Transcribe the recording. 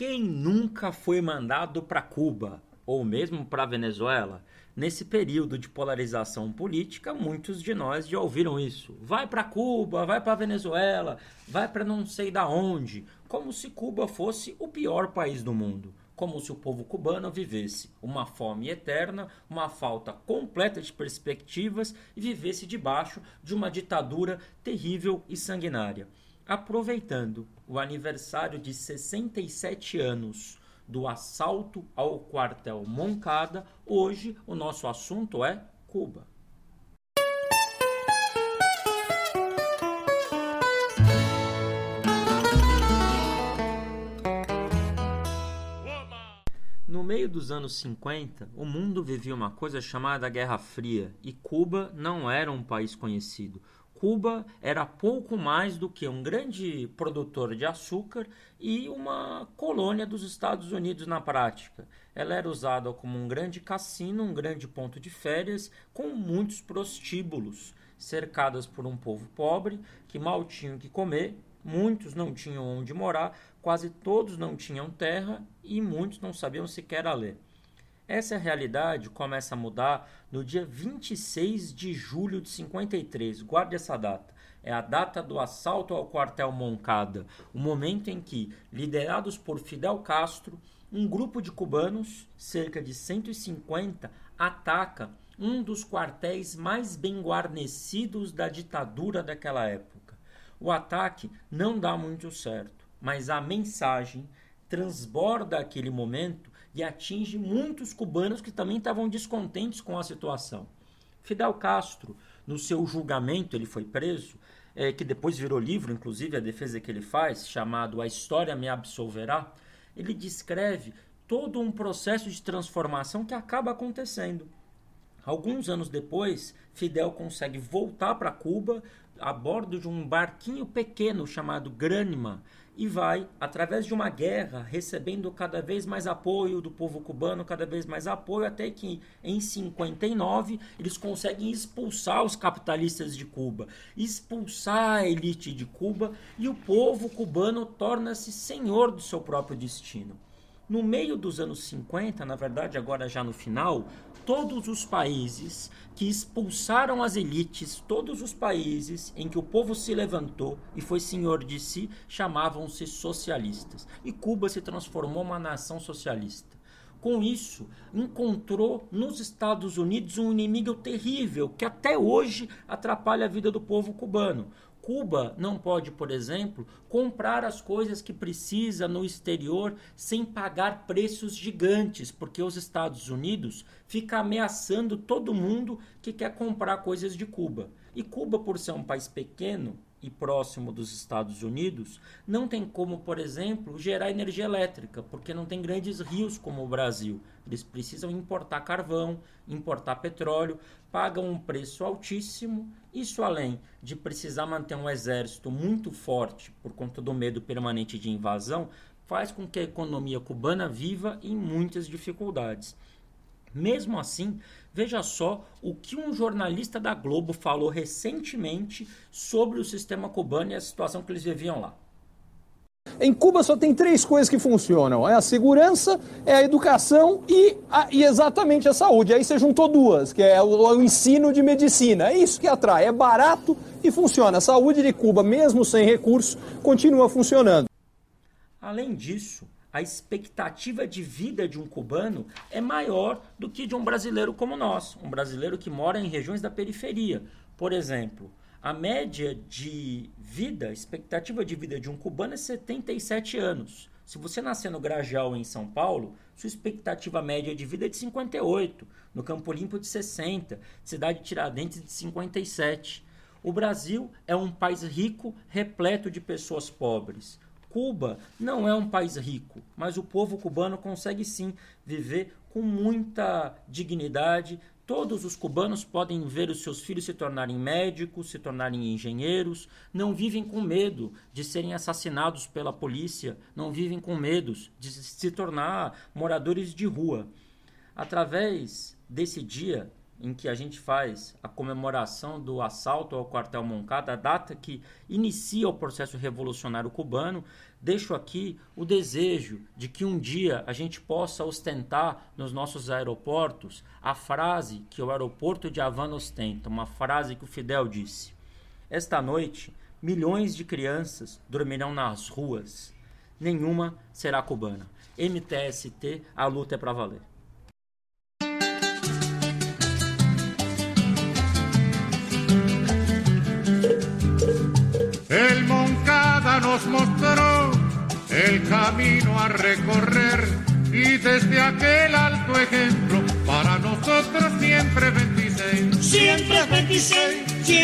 Quem nunca foi mandado para Cuba ou mesmo para Venezuela? Nesse período de polarização política, muitos de nós já ouviram isso. Vai para Cuba, vai para Venezuela, vai para não sei da onde, como se Cuba fosse o pior país do mundo, como se o povo cubano vivesse uma fome eterna, uma falta completa de perspectivas e vivesse debaixo de uma ditadura terrível e sanguinária aproveitando o aniversário de 67 anos do assalto ao quartel Moncada, hoje o nosso assunto é Cuba. No meio dos anos 50, o mundo vivia uma coisa chamada Guerra Fria e Cuba não era um país conhecido. Cuba era pouco mais do que um grande produtor de açúcar e uma colônia dos Estados Unidos na prática. Ela era usada como um grande cassino, um grande ponto de férias, com muitos prostíbulos, cercadas por um povo pobre que mal tinham que comer, muitos não tinham onde morar, quase todos não tinham terra e muitos não sabiam sequer a ler. Essa realidade começa a mudar no dia 26 de julho de 53. Guarde essa data. É a data do assalto ao quartel Moncada, o momento em que, liderados por Fidel Castro, um grupo de cubanos, cerca de 150, ataca um dos quartéis mais bem guarnecidos da ditadura daquela época. O ataque não dá muito certo, mas a mensagem transborda aquele momento e atinge muitos cubanos que também estavam descontentes com a situação. Fidel Castro, no seu julgamento, ele foi preso, é, que depois virou livro, inclusive a defesa que ele faz, chamado A História Me Absolverá, ele descreve todo um processo de transformação que acaba acontecendo. Alguns anos depois, Fidel consegue voltar para Cuba a bordo de um barquinho pequeno chamado Granima, e vai, através de uma guerra, recebendo cada vez mais apoio do povo cubano, cada vez mais apoio, até que em 59 eles conseguem expulsar os capitalistas de Cuba, expulsar a elite de Cuba e o povo cubano torna-se senhor do seu próprio destino. No meio dos anos 50, na verdade, agora já no final, todos os países que expulsaram as elites, todos os países em que o povo se levantou e foi senhor de si, chamavam-se socialistas. E Cuba se transformou uma nação socialista. Com isso, encontrou nos Estados Unidos um inimigo terrível que até hoje atrapalha a vida do povo cubano. Cuba não pode, por exemplo, comprar as coisas que precisa no exterior sem pagar preços gigantes, porque os Estados Unidos fica ameaçando todo mundo que quer comprar coisas de Cuba. E Cuba, por ser um país pequeno, e próximo dos Estados Unidos, não tem como, por exemplo, gerar energia elétrica, porque não tem grandes rios como o Brasil. Eles precisam importar carvão, importar petróleo, pagam um preço altíssimo. Isso além de precisar manter um exército muito forte por conta do medo permanente de invasão, faz com que a economia cubana viva em muitas dificuldades. Mesmo assim, veja só o que um jornalista da Globo falou recentemente sobre o sistema cubano e a situação que eles viviam lá. Em Cuba só tem três coisas que funcionam: é a segurança, é a educação e, a, e exatamente a saúde. Aí você juntou duas, que é o, o, ensino de medicina. É isso que atrai, é barato e funciona. A saúde de Cuba, mesmo sem recursos, continua funcionando. Além disso, a expectativa de vida de um cubano é maior do que de um brasileiro como nós, um brasileiro que mora em regiões da periferia. Por exemplo, a média de vida, expectativa de vida de um cubano é 77 anos. Se você nascer no Grajaú, em São Paulo, sua expectativa média de vida é de 58, no Campo Limpo de 60, Cidade Tiradentes de 57. O Brasil é um país rico, repleto de pessoas pobres. Cuba não é um país rico, mas o povo cubano consegue sim viver com muita dignidade. Todos os cubanos podem ver os seus filhos se tornarem médicos, se tornarem engenheiros, não vivem com medo de serem assassinados pela polícia, não vivem com medo de se tornar moradores de rua. Através desse dia em que a gente faz a comemoração do assalto ao quartel Moncada, a data que inicia o processo revolucionário cubano, deixo aqui o desejo de que um dia a gente possa ostentar nos nossos aeroportos a frase que o aeroporto de Havana ostenta, uma frase que o Fidel disse: Esta noite, milhões de crianças dormirão nas ruas, nenhuma será cubana. MTST, a luta é para valer. Mostró el camino a recorrer y desde aquel alto ejemplo para nosotros siempre 26. Siempre 26